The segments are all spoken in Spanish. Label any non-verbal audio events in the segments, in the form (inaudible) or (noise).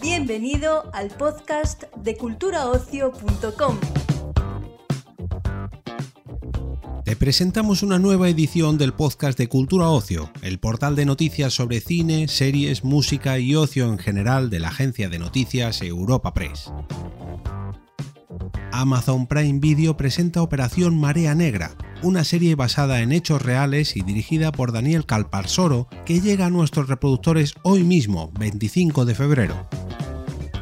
Bienvenido al podcast de culturaocio.com. Te presentamos una nueva edición del podcast de Cultura Ocio, el portal de noticias sobre cine, series, música y ocio en general de la agencia de noticias Europa Press. Amazon Prime Video presenta Operación Marea Negra, una serie basada en hechos reales y dirigida por Daniel Calparsoro que llega a nuestros reproductores hoy mismo, 25 de febrero.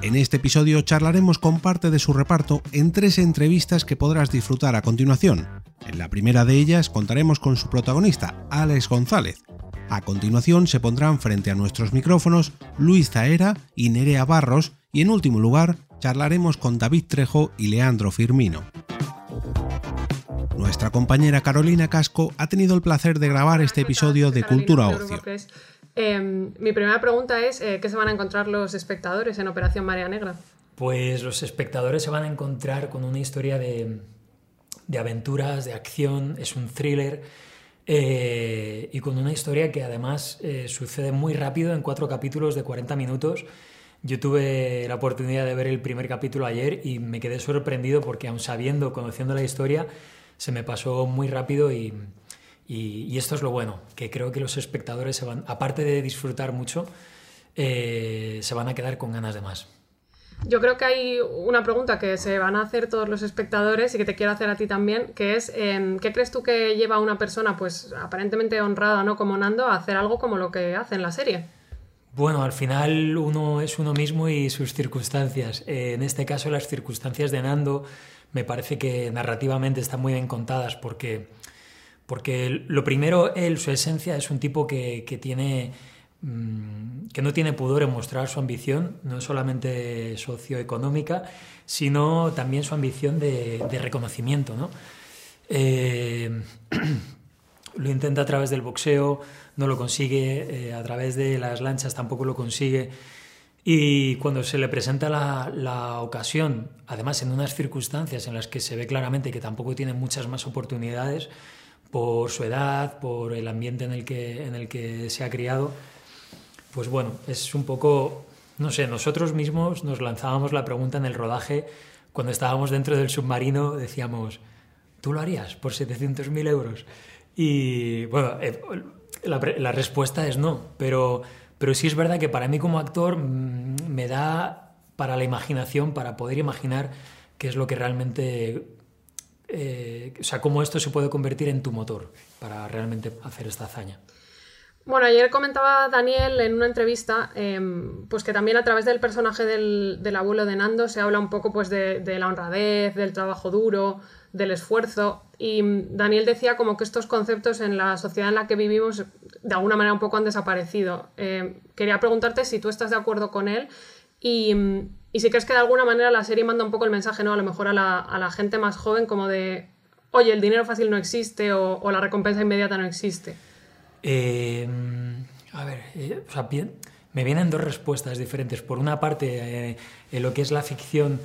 En este episodio charlaremos con parte de su reparto en tres entrevistas que podrás disfrutar a continuación. En la primera de ellas contaremos con su protagonista, Alex González. A continuación se pondrán frente a nuestros micrófonos Luis Zaera y Nerea Barros y en último lugar charlaremos con David Trejo y Leandro Firmino. Nuestra compañera Carolina Casco ha tenido el placer de grabar este episodio de Cultura Ocio. Em, mi primera pregunta es, eh, ¿qué se van a encontrar los espectadores en Operación Marea Negra? Pues los espectadores se van a encontrar con una historia de, aventuras, de acción, es un thriller eh, y con una historia que además eh, sucede muy rápido en cuatro capítulos de 40 minutos. Yo tuve la oportunidad de ver el primer capítulo ayer y me quedé sorprendido porque aun sabiendo, conociendo la historia, se me pasó muy rápido y, y, esto es lo bueno, que creo que los espectadores se van, aparte de disfrutar mucho, eh, se van a quedar con ganas de más. Yo creo que hay una pregunta que se van a hacer todos los espectadores y que te quiero hacer a ti también, que es em, ¿qué crees tú que lleva a una persona, pues aparentemente honrada, ¿no? Como Nando, a hacer algo como lo que hace en la serie? Bueno, al final uno es uno mismo y sus circunstancias. Eh, en este caso, las circunstancias de Nando me parece que narrativamente están muy bien contadas porque porque lo primero, él, su esencia, es un tipo que, tiene mm, que no tiene pudor en mostrar su ambición, no solamente socioeconómica, sino también su ambición de, reconocimiento. ¿no? Eh, (clears throat) lo intenta a través del boxeo, no lo consigue, eh, a través de las lanchas tampoco lo consigue. Y cuando se le presenta la, ocasión, además en unas circunstancias en las que se ve claramente que tampoco tiene muchas más oportunidades, por su edad, por el ambiente en el que, en el que se ha criado, pues bueno, es un poco, no sé, nosotros mismos nos lanzábamos la pregunta en el rodaje, cuando estábamos dentro del submarino, decíamos, ¿tú lo harías por 700.000 euros? Y bueno, eh, la, la, respuesta es no, pero, pero sí es verdad que para mí como actor mm, me da para la imaginación, para poder imaginar qué es lo que realmente eh, o sea, cómo esto se puede convertir en tu motor para realmente hacer esta hazaña. Bueno, ayer comentaba Daniel en una entrevista, em, pues que también a través del personaje del, abuelo de Nando se habla un poco pues de, la honradez, del trabajo duro, del esfuerzo. Y Daniel decía como que estos conceptos en la sociedad en la que vivimos de alguna manera un poco han desaparecido. Em, quería preguntarte si tú estás de acuerdo con él y, y si crees que de alguna manera la serie manda un poco el mensaje, ¿no? A lo mejor a la, gente más joven como de, oye, el dinero fácil no existe o, la recompensa inmediata no existe. Eh, a ver, eh, me vienen dos respuestas diferentes. Por una parte, eh, en lo que es la ficción,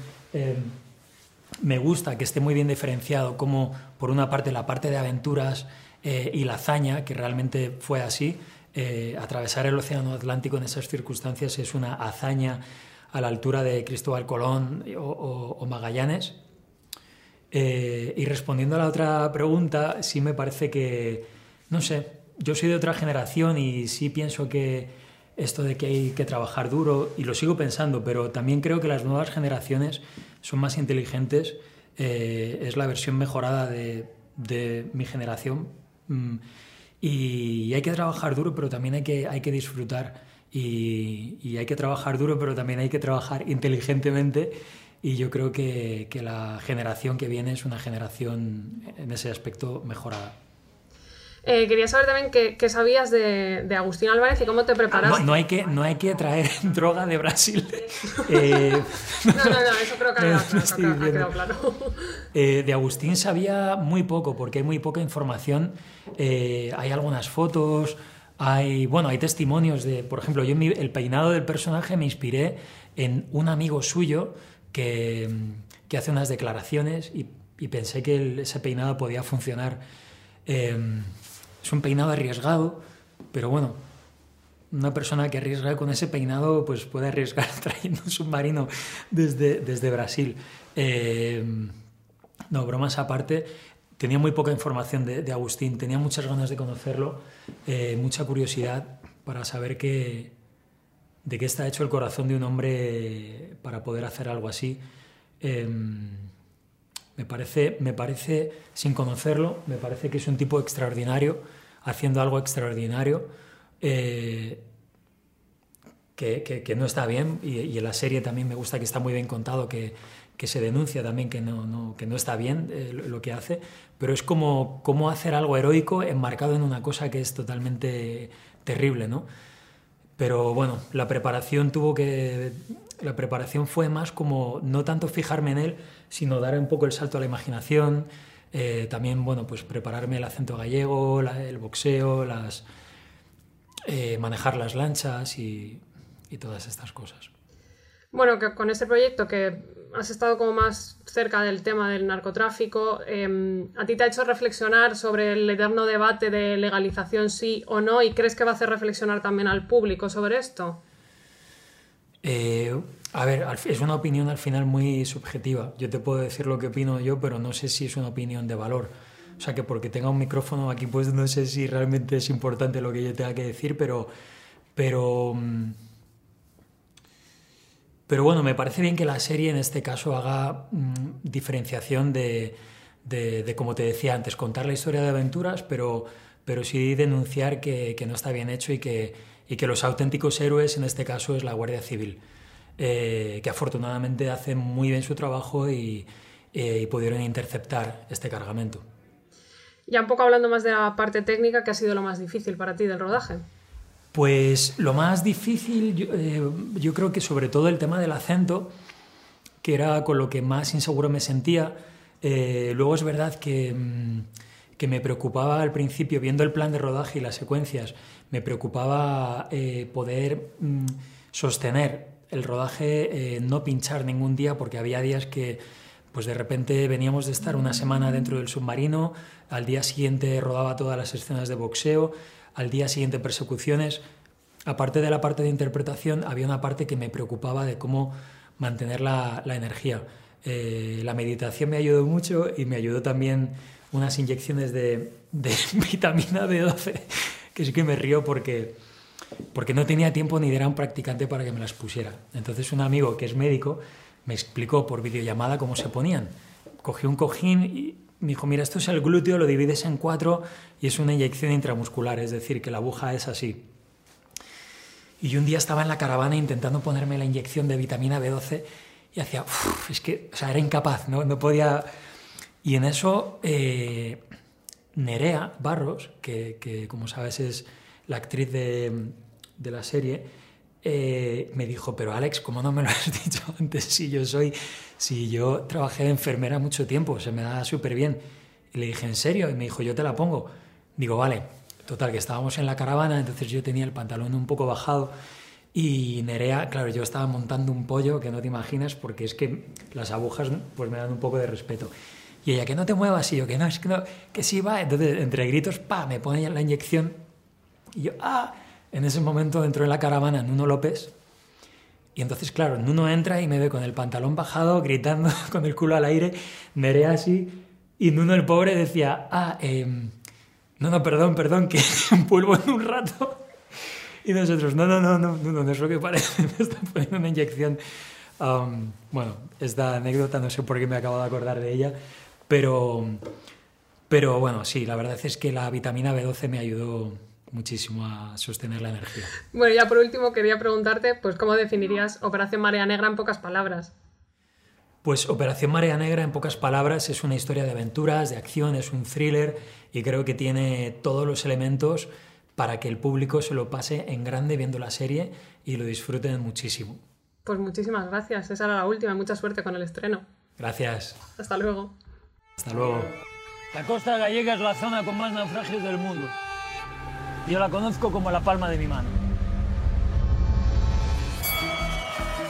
me gusta que esté muy bien diferenciado, como por una parte la parte de aventuras y la hazaña, que realmente fue así. atravesar el Océano Atlántico en esas circunstancias es una hazaña a la altura de Cristóbal Colón o, Magallanes. Eh, y respondiendo a la otra pregunta, sí me parece que, no sé, yo soy de otra generación y sí pienso que esto de que hay que trabajar duro, y lo sigo pensando, pero también creo que las nuevas generaciones son más inteligentes, eh, es la versión mejorada de, mi generación. Mm, y hay que trabajar duro, pero también hay que, hay que disfrutar y, hay que trabajar duro, pero también hay que trabajar inteligentemente y yo creo que, que, la generación que viene es una generación en ese aspecto mejorada. Eh, quería saber también qué, sabías de, de, Agustín Álvarez y cómo te preparas. No, hay, que, no hay que traer (laughs) droga de Brasil. (laughs) Eh, (laughs) no, no, no, eso creo que, ha, quedado claro. Eh, de Agustín sabía muy poco, porque hay muy poca información. hay algunas fotos, hay, bueno, hay testimonios de, por ejemplo, yo el peinado del personaje me inspiré en un amigo suyo que, que hace unas declaraciones y, pensé que ese peinado podía funcionar. Es un peinado arriesgado, pero bueno, una persona que arriesga con ese peinado pues puede arriesgar (laughs) trayendo un submarino desde, desde Brasil. Em, no, bromas aparte, tenía muy poca información de, Agustín, tenía muchas ganas de conocerlo, eh, mucha curiosidad para saber qué, de qué está hecho el corazón de un hombre para poder hacer algo así. Em, me parece, me parece, sin conocerlo, me parece que es un tipo extraordinario, haciendo algo extraordinario, eh, que, no está bien, y, en la serie también me gusta que está muy bien contado, que, se denuncia también que no, que no está bien eh, lo que hace, pero es como, como hacer algo heroico enmarcado en una cosa que es totalmente terrible, ¿no? Pero bueno, la preparación tuvo que. La preparación fue más como no tanto fijarme en él, sino dar un poco el salto a la imaginación. Eh, también, bueno, pues prepararme el acento gallego, el boxeo, las, eh, manejar las lanchas y, todas estas cosas. Bueno, que con este proyecto que has estado como más cerca del tema del narcotráfico, em, ¿a ti te ha hecho reflexionar sobre el eterno debate de legalización sí o no? ¿Y crees que va a hacer reflexionar también al público sobre esto? Eh, a ver, es una opinión al final muy subjetiva. Yo te puedo decir lo que opino yo, pero no sé si es una opinión de valor. O sea que porque tenga un micrófono aquí, pues no sé si realmente es importante lo que yo tenga que decir, pero, pero mm, pero bueno, me parece bien que la serie en este caso haga mm, diferenciación de, de, como te decía antes, contar la historia de aventuras, pero, pero sí denunciar que no está bien hecho y que, y que los auténticos héroes en este caso es la Guardia Civil, eh, que afortunadamente hace muy bien su trabajo y, eh, y pudieron interceptar este cargamento. Ya un poco hablando más de la parte técnica, ¿qué ha sido lo más difícil para ti del rodaje? Pues lo más difícil, eh, yo, creo que sobre todo el tema del acento, que era con lo que más inseguro me sentía. Eh, luego es verdad que, mm, que, me preocupaba al principio, viendo el plan de rodaje y las secuencias, me preocupaba eh, poder mm, sostener el rodaje, no pinchar ningún día, porque había días que pues de repente veníamos de estar una semana dentro del submarino, al día siguiente rodaba todas las escenas de boxeo, al día siguiente persecuciones. Aparte de la parte de interpretación, había una parte que me preocupaba de cómo mantener la, energía. Eh, la meditación me ayudó mucho y me ayudó también unas inyecciones de, (laughs) vitamina B12, que sí que me río porque, porque no tenía tiempo ni de era un practicante para que me las pusiera. Entonces un amigo que es médico me explicó por videollamada cómo se ponían. Cogí un cojín y me dijo, mira, esto es el glúteo, lo divides en cuatro y es una inyección intramuscular, es decir, que la aguja es así. Y yo un día estaba en la caravana intentando ponerme la inyección de vitamina B12 y hacía, es que, o sea, era incapaz, no, no podía... Y en eso, eh, Nerea Barros, que, que, como sabes es la actriz de, de la serie, eh, me dijo, pero Alex, ¿cómo no me lo has (laughs) dicho antes? Si yo soy, si yo trabajé de enfermera mucho tiempo, se me da súper bien. Y le dije, ¿en serio? Y me dijo, yo te la pongo. Digo, vale. Total, que estábamos en la caravana, entonces yo tenía el pantalón un poco bajado y Nerea, claro, yo estaba montando un pollo que no te imaginas porque es que las agujas pues me dan un poco de respeto. Y ella, que no te muevas, y yo, que no, es que no, que sí va. Entonces, entre gritos, pa, me pone la inyección y yo, ah, en ese momento entró en la caravana Nuno López y entonces, claro, Nuno entra y me ve con el pantalón bajado, gritando (laughs) con el culo al aire, Nerea así, y Nuno el pobre decía, ah, eh, no, no, perdón, perdón, que (laughs) vuelvo en un rato. Y nosotros, no, no, no, no, no, no es lo que parece, (laughs) me están poniendo una inyección. bueno, esta anécdota no sé por qué me acabo de acordar de ella, pero, pero bueno, sí, la verdad es que la vitamina B12 me ayudó muchísimo a sostener la energía. Bueno, ya por último quería preguntarte, pues, ¿cómo definirías Operación Marea Negra en pocas palabras? Pues Operación Marea Negra en pocas palabras es una historia de aventuras, de acción, es un thriller y creo que tiene todos los elementos para que el público se lo pase en grande viendo la serie y lo disfruten muchísimo. Pues muchísimas gracias, esa era la última, mucha suerte con el estreno. Gracias. Hasta luego. Hasta luego. La costa gallega es la zona con más naufragios del mundo. Yo la conozco como la palma de mi mano.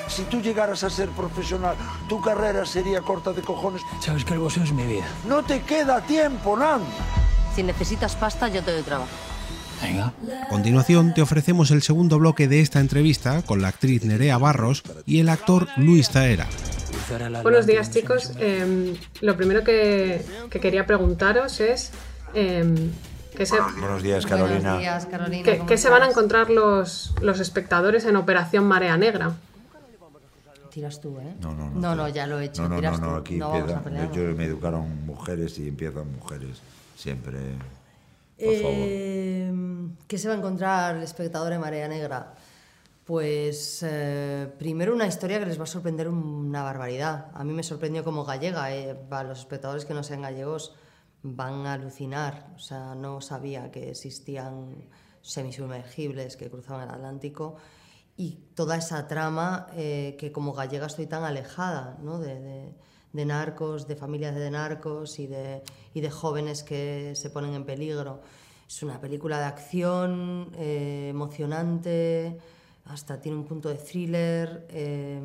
Si tú llegaras a ser profesional, tu carrera sería corta de cojones. Sabes que el boxeo es mi vida. No te queda tiempo, Nan. Si necesitas pasta, yo te doy trabajo. Venga. A continuación te ofrecemos el segundo bloque de esta entrevista con la actriz Nerea Barros y el actor Luis Taera. Buenos días chicos. Em, lo primero que, quería preguntaros es... Em, ¿qué se, Buenos días Carolina. Buenos días, Carolina ¿Qué, se van a encontrar los, los espectadores en Operación Marea Negra? Tiras tú, ¿eh? No, no, no. No, no, ya lo he hecho. No, no, Tiras no, aquí no empieza. Yo me educaron mujeres y empiezan mujeres. Siempre. Por eh, favor. ¿Qué se va a encontrar el espectador en Marea Negra? Pues eh, primero una historia que les va a sorprender una barbaridad. A mí me sorprendió como gallega. Eh, los espectadores que no sean gallegos van a alucinar. O sea, no sabía que existían semisumergibles que cruzaban el Atlántico y toda esa trama eh, que como gallega estoy tan alejada ¿no? de, narcos, de familias de narcos y de, y de jóvenes que se ponen en peligro. Es una película de acción eh, emocionante, hasta tiene un punto de thriller, eh,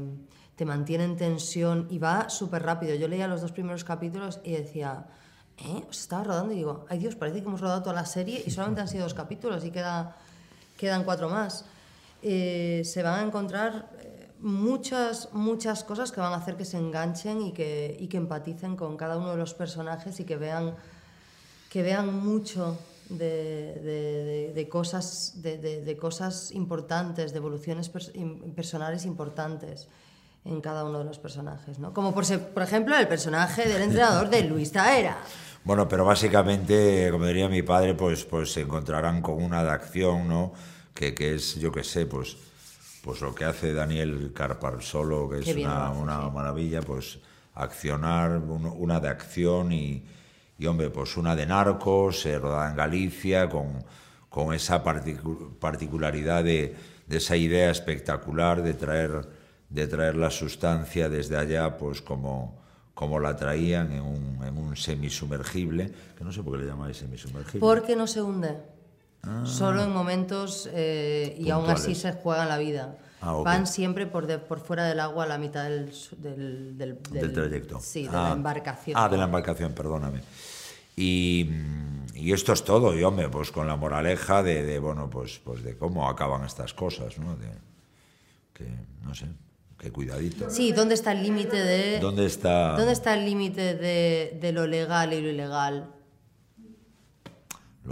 te mantiene en tensión y va súper rápido. Yo leía los dos primeros capítulos y decía, ¿eh? Se estaba rodando y digo, ay Dios, parece que hemos rodado toda la serie y solamente han sido dos capítulos y queda, quedan cuatro más. Eh, se van a encontrar eh, muchas, muchas cosas que van a hacer que se enganchen y que, y que empaticen con cada uno de los personajes y que vean, que vean mucho de, de, de cosas, de, cosas importantes, de evoluciones personales importantes en cada uno de los personajes, ¿no? Como por, por ejemplo el personaje del entrenador de Luis Taera. (laughs) Bueno, pero básicamente, como diría mi padre, pues, pues se encontrarán con una de acción, ¿no? que, que es, yo que sé, pues, pues lo que hace Daniel Carpar solo, que es una, una maravilla, pues accionar, una de acción y, y, hombre, pues una de narcos, eh, rodada en Galicia, con, con esa particularidad de, de, esa idea espectacular de traer, de traer la sustancia desde allá, pues como, como la traían en un, en un semisumergible, que no sé por qué le llamáis semisumergible. Porque no se hunde. Solo en momentos eh, y aún así se juegan la vida. Ah, Van siempre por, por fuera del agua a la mitad del, del, del, trayecto. Sí, de la ah. embarcación. Ah, de la embarcación, perdóname. Y, y, esto es todo, y hombre, pues con la moraleja de, de, bueno, pues, pues de cómo acaban estas cosas, ¿no? De, que, no sé, qué cuidadito. Sí, ¿dónde está el límite de... ¿Dónde está...? ¿Dónde está el límite de, de lo legal y lo ilegal?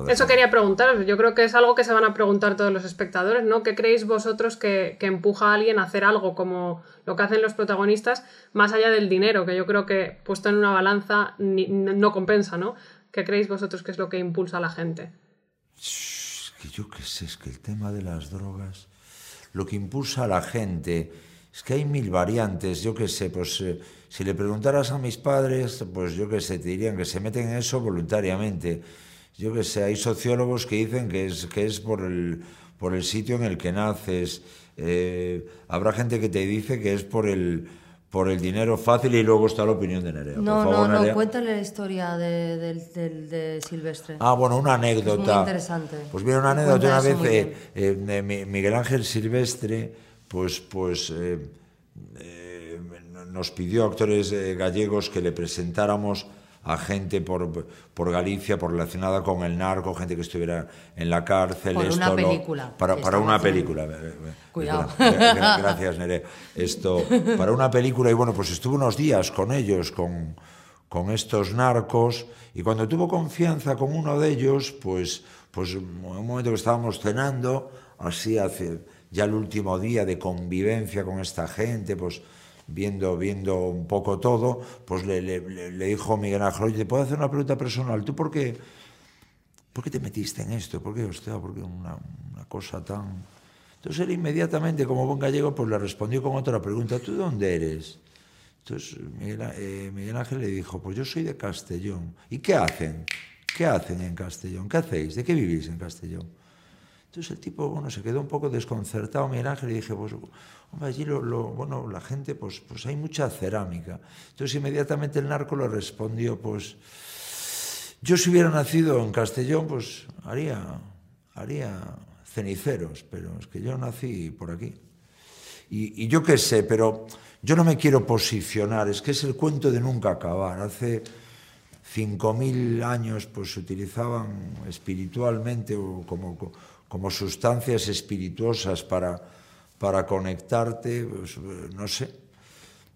Eso quería preguntar. Yo creo que es algo que se van a preguntar todos los espectadores, ¿no? ¿Qué creéis vosotros que, empuja a alguien a hacer algo como lo que hacen los protagonistas, más allá del dinero, que yo creo que puesto en una balanza no compensa, ¿no? ¿Qué creéis vosotros que es lo que impulsa a la gente? Es que yo qué sé, es que el tema de las drogas, lo que impulsa a la gente, es que hay mil variantes, yo qué sé, pues eh, si le preguntaras a mis padres, pues yo qué sé, te dirían que se meten en eso voluntariamente yo que sé, hay sociólogos que dicen que es, que es por, el, por el sitio en el que naces. Eh, habrá gente que te dice que es por el, por el dinero fácil y luego está la opinión de Nerea. No, no, no, cuéntale la historia de, de, Silvestre. Ah, bueno, una anécdota. Es muy interesante. Pues mira, una anécdota una vez, eh, eh, Miguel Ángel Silvestre, pues, pues nos pidió a actores gallegos que le presentáramos a gente por, por Galicia, por relacionada con el narco, gente que estuviera en la cárcel. Por una película. Para, para una película. Cuidado. Gracias, Nere. Esto, para una película, y bueno, pues estuve unos días con ellos, con, con estos narcos, y cuando tuvo confianza con uno de ellos, pues, pues en un momento que estábamos cenando, así hace ya el último día de convivencia con esta gente, pues viendo, viendo un poco todo, pues le, le, le dijo Miguel Ángel, oye, ¿te puedo hacer una pregunta personal? ¿Tú por qué, por qué te metiste en esto? ¿Por qué, hostia, por qué una, una cosa tan...? Entonces él inmediatamente, como buen gallego, pues le respondió con otra pregunta, ¿tú de dónde eres? Entonces Miguel, eh, Miguel Ángel le dijo, pues yo soy de Castellón. ¿Y qué hacen? ¿Qué hacen en Castellón? ¿Qué hacéis? ¿De qué vivís en Castellón? Entonces el tipo, bueno, se quedó un poco desconcertado, Miguel Ángel, y dije, pues, hombre, allí lo, bueno, la gente, pues, pues hay mucha cerámica. Entonces inmediatamente el narco le respondió, pues, yo si hubiera nacido en Castellón, pues haría, haría ceniceros, pero es que yo nací por aquí. Y, y yo qué sé, pero yo no me quiero posicionar, es que es el cuento de nunca acabar. Hace 5.000 años pues se utilizaban espiritualmente o como, como sustancias espirituosas para, para conectarte, pues, no sé.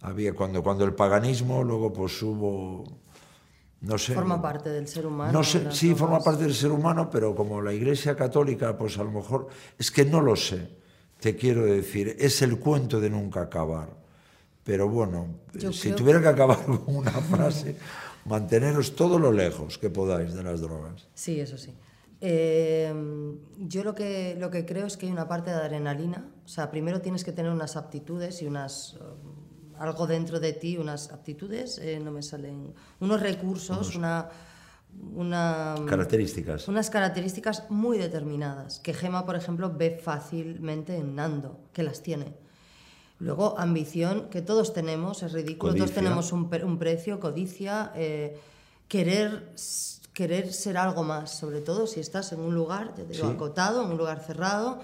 Había cuando, cuando el paganismo, luego pues hubo no sé. Forma parte del ser humano. No sé, sí, forma parte del ser humano, pero como la Iglesia Católica, pues a lo mejor, es que no lo sé, te quiero decir, es el cuento de nunca acabar. Pero bueno, si tuviera que... acabar (laughs) con una frase, manteneros todo lo lejos que podáis de las drogas. Sí, eso sí. Eh, yo lo que, lo que creo es que hay una parte de adrenalina. O sea, primero tienes que tener unas aptitudes y unas algo dentro de ti, unas aptitudes, eh, no me salen, unos recursos, una, una, características. Unas características muy determinadas, que Gema, por ejemplo, ve fácilmente en Nando, que las tiene. Luego, ambición, que todos tenemos, es ridículo, todos tenemos un, un, precio, codicia, eh, querer, querer ser algo más, sobre todo si estás en un lugar, te digo, acotado, en un lugar cerrado,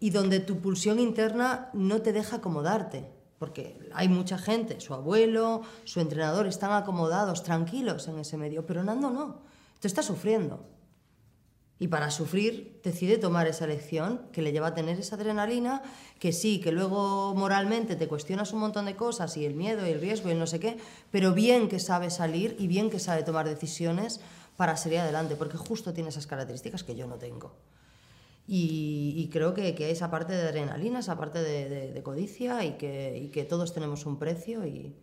y donde tu pulsión interna no te deja acomodarte porque hay mucha gente, su abuelo, su entrenador, están acomodados, tranquilos en ese medio, pero Nando no, tú estás sufriendo. Y para sufrir decide tomar esa elección que le lleva a tener esa adrenalina, que sí, que luego moralmente te cuestionas un montón de cosas y el miedo y el riesgo y no sé qué, pero bien que sabe salir y bien que sabe tomar decisiones para seguir adelante, porque justo tiene esas características que yo no tengo. Y, creo que, que, esa parte de adrenalina, esa parte de, codicia y que, que, todos tenemos un precio y,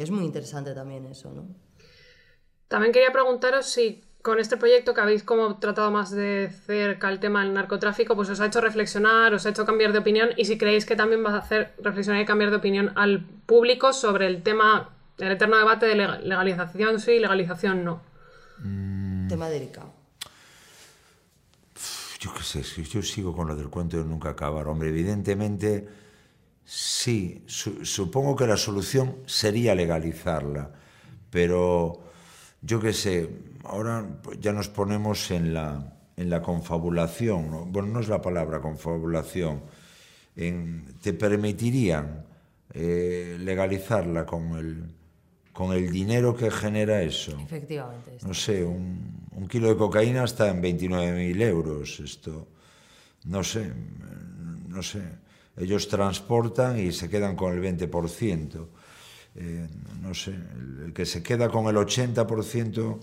es muy interesante también eso, ¿no? También quería preguntaros si con este proyecto que habéis como tratado más de cerca el tema del narcotráfico, pues os ha hecho reflexionar, os ha hecho cambiar de opinión y si creéis que también va a hacer reflexionar y cambiar de opinión al público sobre el tema, el eterno debate de legalización sí, legalización no. Tema delicado. Yo qué sé, yo sigo con lo del cuento de nunca acabar. Hombre, evidentemente, sí, supongo que la solución sería legalizarla, pero yo qué sé, ahora ya nos ponemos en la, en la confabulación, bueno, no es la palabra confabulación, te permitirían eh, legalizarla con el, con el dinero que genera eso. Efectivamente. No sé, un, un kilo de cocaína está en 29.000 euros. Esto, no sé, no sé. Ellos transportan y se quedan con el 20%. Eh, no sé, el, que se queda con el 80%,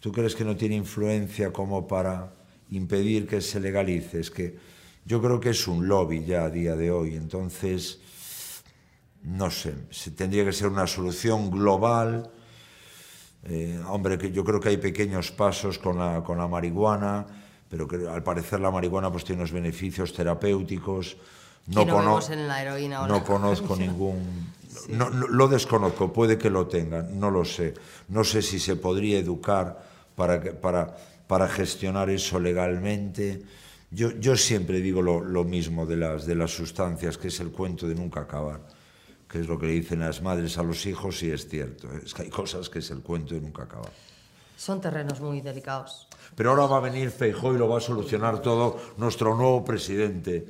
¿tú crees que no tiene influencia como para impedir que se legalice? Es que yo creo que es un lobby ya a día de hoy. Entonces, no sé, tendría que ser una solución global. Eh, hombre, que yo creo que hay pequeños pasos con la, con la marihuana, pero que al parecer la marihuana pues tiene unos beneficios terapéuticos. No, no, en la heroína no conozco ningún... (laughs) No, lo desconozco, puede que lo tengan, no lo sé. No sé si se podría educar para, para, para gestionar eso legalmente. Yo, yo siempre digo lo, lo mismo de las, de las sustancias, que es el cuento de nunca acabar que es lo que le dicen las madres a los hijos, y es cierto. Es que hay cosas que es el cuento y nunca acaba. Son terrenos muy delicados. Pero ahora va a venir Feijó y lo va a solucionar todo nuestro nuevo presidente.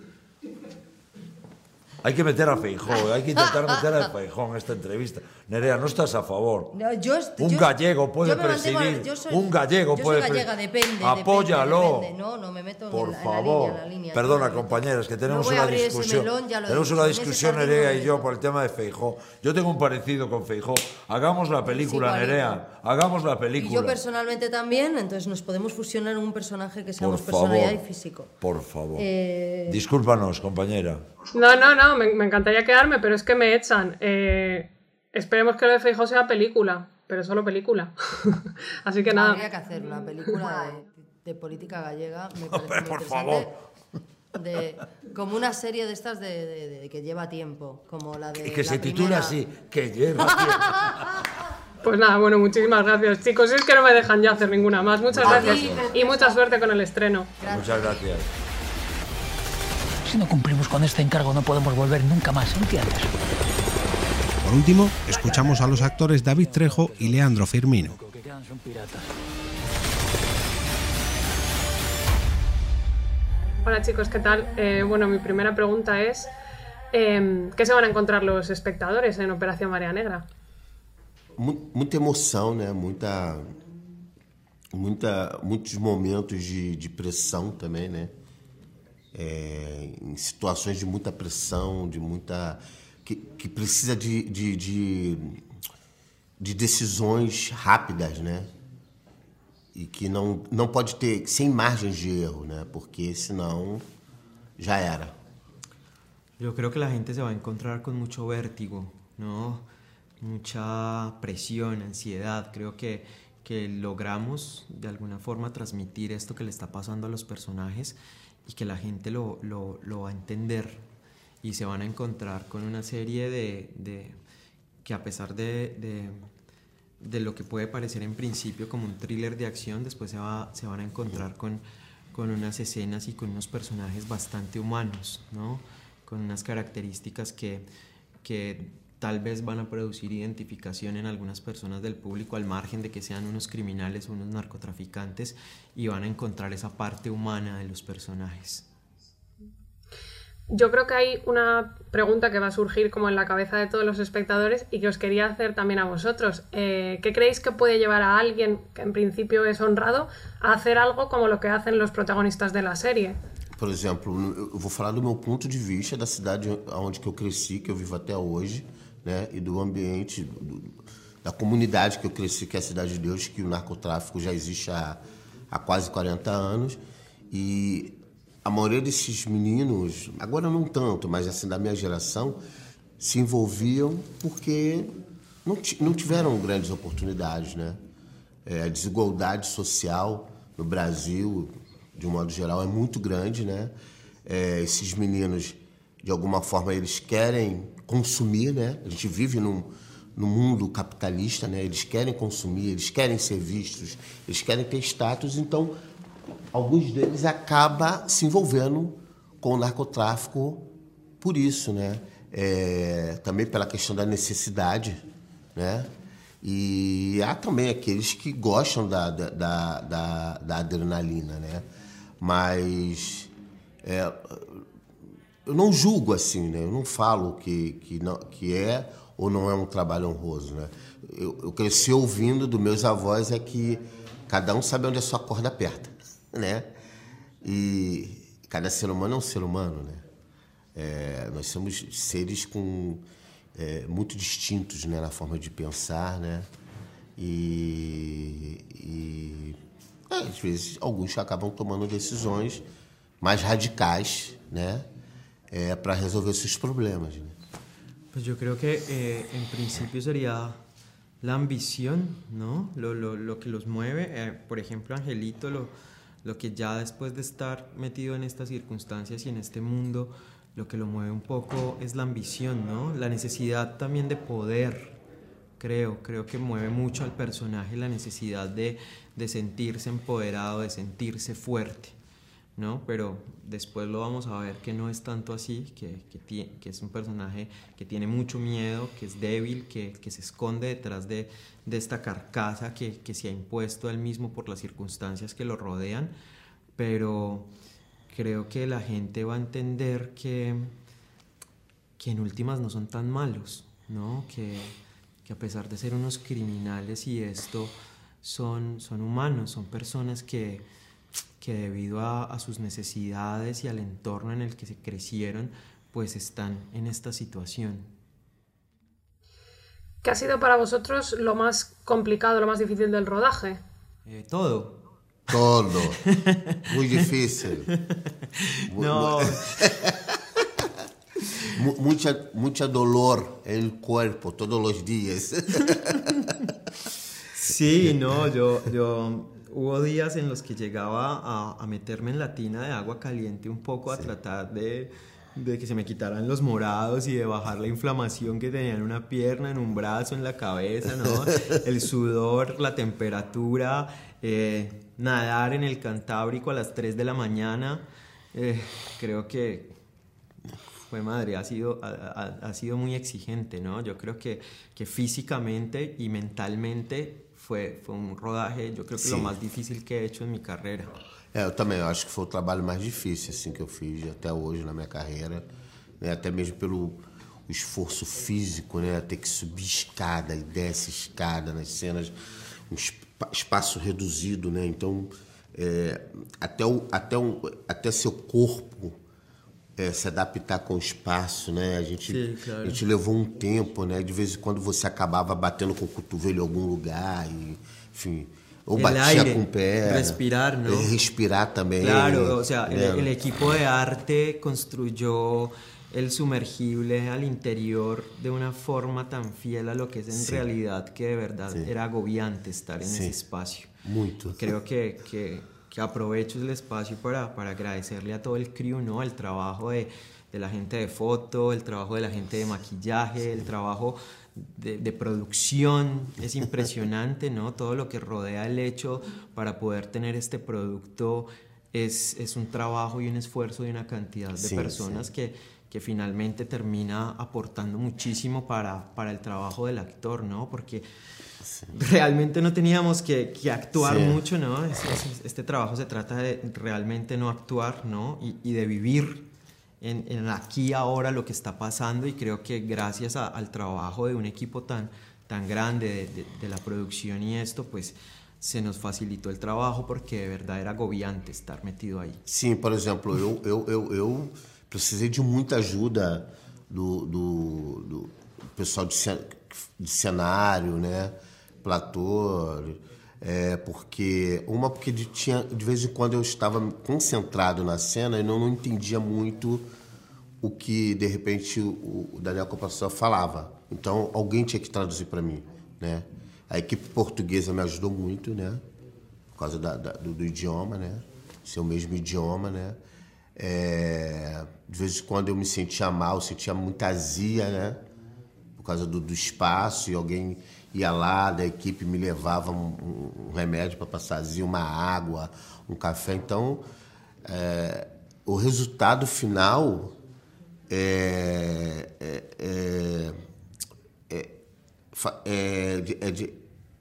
Hay que meter a Feijó, hay que intentar meter a Feijó en esta entrevista. Nerea, ¿no estás a favor? yo, un gallego puede presidir. un gallego yo puede soy gallega, depende. Apóyalo. Depende, No, no me meto Por en, la, favor. En la línea, Perdona, compañeras, que tenemos una discusión. Melón, tenemos una discusión, Nerea y yo, por el tema de Feijó. Yo tengo un parecido con Feijó. Hagamos la película, Nerea. Hagamos la película. Y yo personalmente también, entonces nos podemos fusionar en un personaje que seamos personalidad y físico. Por favor. Eh... Discúlpanos, compañera. No, no, no, me, me encantaría quedarme, pero es que me echan. Eh, Esperemos que lo de Feijóo sea película, pero solo película. (laughs) Así que nada. Habría que hacer una película de, política gallega. Me (laughs) parece por favor. De, como una serie de estas de, que lleva tiempo, como la de. Que se titula así, que lleva (laughs) tiempo. Pues nada, bueno, muchísimas gracias, chicos. Es que no me dejan ya hacer ninguna más. Muchas gracias y mucha suerte con el estreno. Muchas gracias. Si no cumplimos con este encargo, no podemos volver nunca más, ¿entiendes? Por último, escuchamos a los actores David Trejo y Leandro Firmino. Hola chicos, ¿qué tal? Eh, bueno, mi primera pregunta es, em, ¿qué se van a encontrar los espectadores en Operación Marea Negra? muita emoção, né? Muita, muita, muitos momentos de, de pressão também, né? É, em situações de muita pressão, de muita que, que precisa de, de, de, de decisões rápidas, né? E que não, não pode ter, sem margens de erro, né? Porque senão ya era. Yo creo que la gente se va a encontrar con mucho vértigo, ¿no? Mucha presión, ansiedad. Creo que, que logramos de alguna forma transmitir esto que le está pasando a los personajes y que la gente lo, lo, lo va a entender y se van a encontrar con una serie de, de que a pesar de, de, de, lo que puede parecer en principio como un thriller de acción, después se, va, se van a encontrar con, con unas escenas y con unos personajes bastante humanos, ¿no? con unas características que, que tal vez van a producir identificación en algunas personas del público al margen de que sean unos criminales o unos narcotraficantes y van a encontrar esa parte humana de los personajes. Yo creo que hay una pregunta que va a surgir como en la cabeza de todos los espectadores y que os quería hacer también a vosotros. Eh, ¿Qué creéis que puede llevar a alguien que en principio es honrado a hacer algo como lo que hacen los protagonistas de la serie? Por exemplo, eu vou falar do meu ponto de vista da cidade onde que eu cresci, que eu vivo até hoje, né, e do ambiente do, da comunidade que eu cresci, que é a cidade de Deus, que o narcotráfico já existe há, há quase 40 anos e a maioria desses meninos, agora não tanto, mas assim da minha geração, se envolviam porque não, não tiveram grandes oportunidades, né? É, a desigualdade social no Brasil, de um modo geral, é muito grande, né? É, esses meninos, de alguma forma, eles querem consumir, né? A gente vive num, num mundo capitalista, né? Eles querem consumir, eles querem ser vistos, eles querem ter status, então alguns deles acabam se envolvendo com o narcotráfico por isso, né? É, também pela questão da necessidade, né? E há também aqueles que gostam da, da, da, da adrenalina, né? Mas é, eu não julgo assim, né? Eu não falo que, que, não, que é ou não é um trabalho honroso, né? Eu, eu cresci ouvindo dos meus avós é que cada um sabe onde a sua corda aperta (laughs) né? E cada ser humano é um ser humano, né? É, nós somos seres com é, muito distintos né, na forma de pensar, né? E, e é, às vezes alguns acabam tomando decisões mais radicais, né? É, para resolver seus problemas. Pues yo creo que eh, en principio sería la ambición, ¿no? Lo, lo, lo que los mueve. Eh, por ejemplo, Angelito lo, lo que ya después de estar metido en estas circunstancias y en este mundo, lo que lo mueve un poco es la ambición, ¿no? La necesidad también de poder, creo, creo que mueve mucho al personaje la necesidad de, de sentirse empoderado, de sentirse fuerte. ¿No? Pero después lo vamos a ver que no es tanto así, que, que, es un personaje que tiene mucho miedo, que es débil, que, que se esconde detrás de, de esta carcasa que, se ha impuesto él mismo por las circunstancias que lo rodean, pero creo que la gente va a entender que, que en últimas no son tan malos, ¿no? Que, que a pesar de ser unos criminales y esto, son, son humanos, son personas que que debido a, a, sus necesidades y al entorno en el que se crecieron, pues están en esta situación. ¿Qué ha sido para vosotros lo más complicado, lo más difícil del rodaje? Eh, todo. Todo. (laughs) Muy difícil. (laughs) no. (laughs) mucha, mucha dolor en el cuerpo todos los días. sí, no, yo, yo hubo días en los que llegaba a, a, meterme en la tina de agua caliente un poco a tratar de, de, que se me quitaran los morados y de bajar la inflamación que tenía en una pierna, en un brazo, en la cabeza, ¿no? (laughs) El sudor, la temperatura, eh, nadar en el Cantábrico a las 3 de la mañana. Eh, creo que fue madre, ha sido, ha, ha, sido muy exigente, ¿no? Yo creo que, que físicamente y mentalmente foi, foi um rodaje, eu creio que Sim. é o mais difícil que he hecho em minha carreira. É, eu também eu acho que foi o trabalho mais difícil assim que eu fiz até hoje na minha carreira, né? até mesmo pelo esforço físico, né? Ter que subir escada e desce escada nas cenas, um espaço reduzido, né? Então, é, até, o, até, o, até seu corpo é, se adaptar com o espaço, né? A gente, Sim, claro. a gente levou um tempo, né? De vez em quando você acabava batendo com o cotovelo em algum lugar, e, enfim... O El batia aire, com o pé. respirar, ¿no? eh, Respirar também. Claro, o né? el equipo de arte construyó el sumergible al interior de una forma tan fiel a lo que es en Sí. realidad que de verdad Sí. era agobiante estar en Sí. ese espacio. Muito. Creo que, que, que aprovecho el espacio para, para agradecerle a todo el crew, ¿no? El trabajo de, de la gente de foto, el trabajo de la gente de maquillaje, el trabajo de, de producción. Es impresionante, ¿no? (laughs) Todo lo que rodea el hecho para poder tener este producto es, es un trabajo y un esfuerzo de una cantidad de Sí, personas sí. que, que finalmente termina aportando muchísimo para, para el trabajo del actor, ¿no? Porque realmente no teníamos que, que actuar Sí. mucho, ¿no? Es- es- este trabajo se trata de realmente no actuar, ¿no? Y, y de vivir en, en aquí ahora lo que está pasando y creo que gracias a- al trabajo de un equipo tan, tan grande de, de- de la producción y esto, pues se nos facilitó el trabajo porque de verdad era agobiante estar metido ahí. Sim, por exemplo, eu, eu, eu, eu precisei de muita ajuda do, do, do pessoal de, de cenário, né? Platô, é, porque uma porque de, tinha, de vez em quando eu estava concentrado na cena e não, não entendia muito o que de repente o, o Daniel Compassor falava. Então alguém tinha que traduzir para mim, né? A equipe portuguesa me ajudou muito, né? Por causa da- da- do, do idioma, né? Ser o mesmo idioma, né? É, de vez em quando eu me sentia mal, sentia muita azia, né? Por causa do, do espaço e alguém ia lá da equipe me levava um, um- um remédio para passar uma água, um café. Então, é, o resultado final é, é, é, é, é de, é de-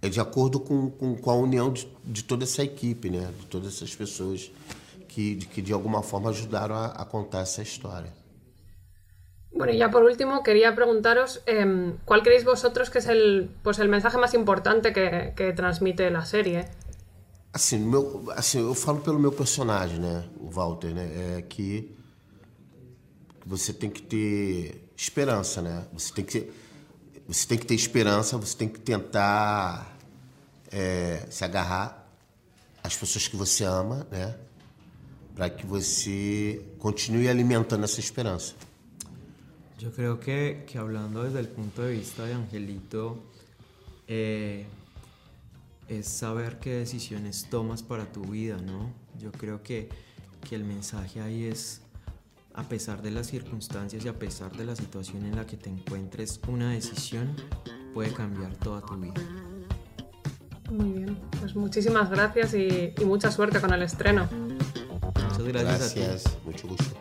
é de acordo com, com, com a união de, de toda essa equipe, né? De todas essas pessoas que, de- que de alguma forma ajudaram a, a contar essa história. Bueno, y ya por último quería preguntaros em, cuál creéis vosotros que es el, pues el mensaje más importante que, que transmite la serie. Assim, meu, assim, eu falo pelo meu personagem, né? O Walter, né? É que você tem que ter esperança, né? Você tem que, você tem que ter esperança, você tem que tentar é, se agarrar às pessoas que você ama, né? Para que você continue alimentando essa esperança. Yo creo que, que hablando desde el punto de vista de Angelito, eh, es saber qué decisiones tomas para tu vida, ¿no? Yo creo que, que el mensaje ahí es, a pesar de las circunstancias y a pesar de la situación en la que te encuentres, una decisión puede cambiar toda tu vida. Muy bien, pues muchísimas gracias y, y mucha suerte con el estreno. Muchas gracias, a ti. Gracias, mucho gusto.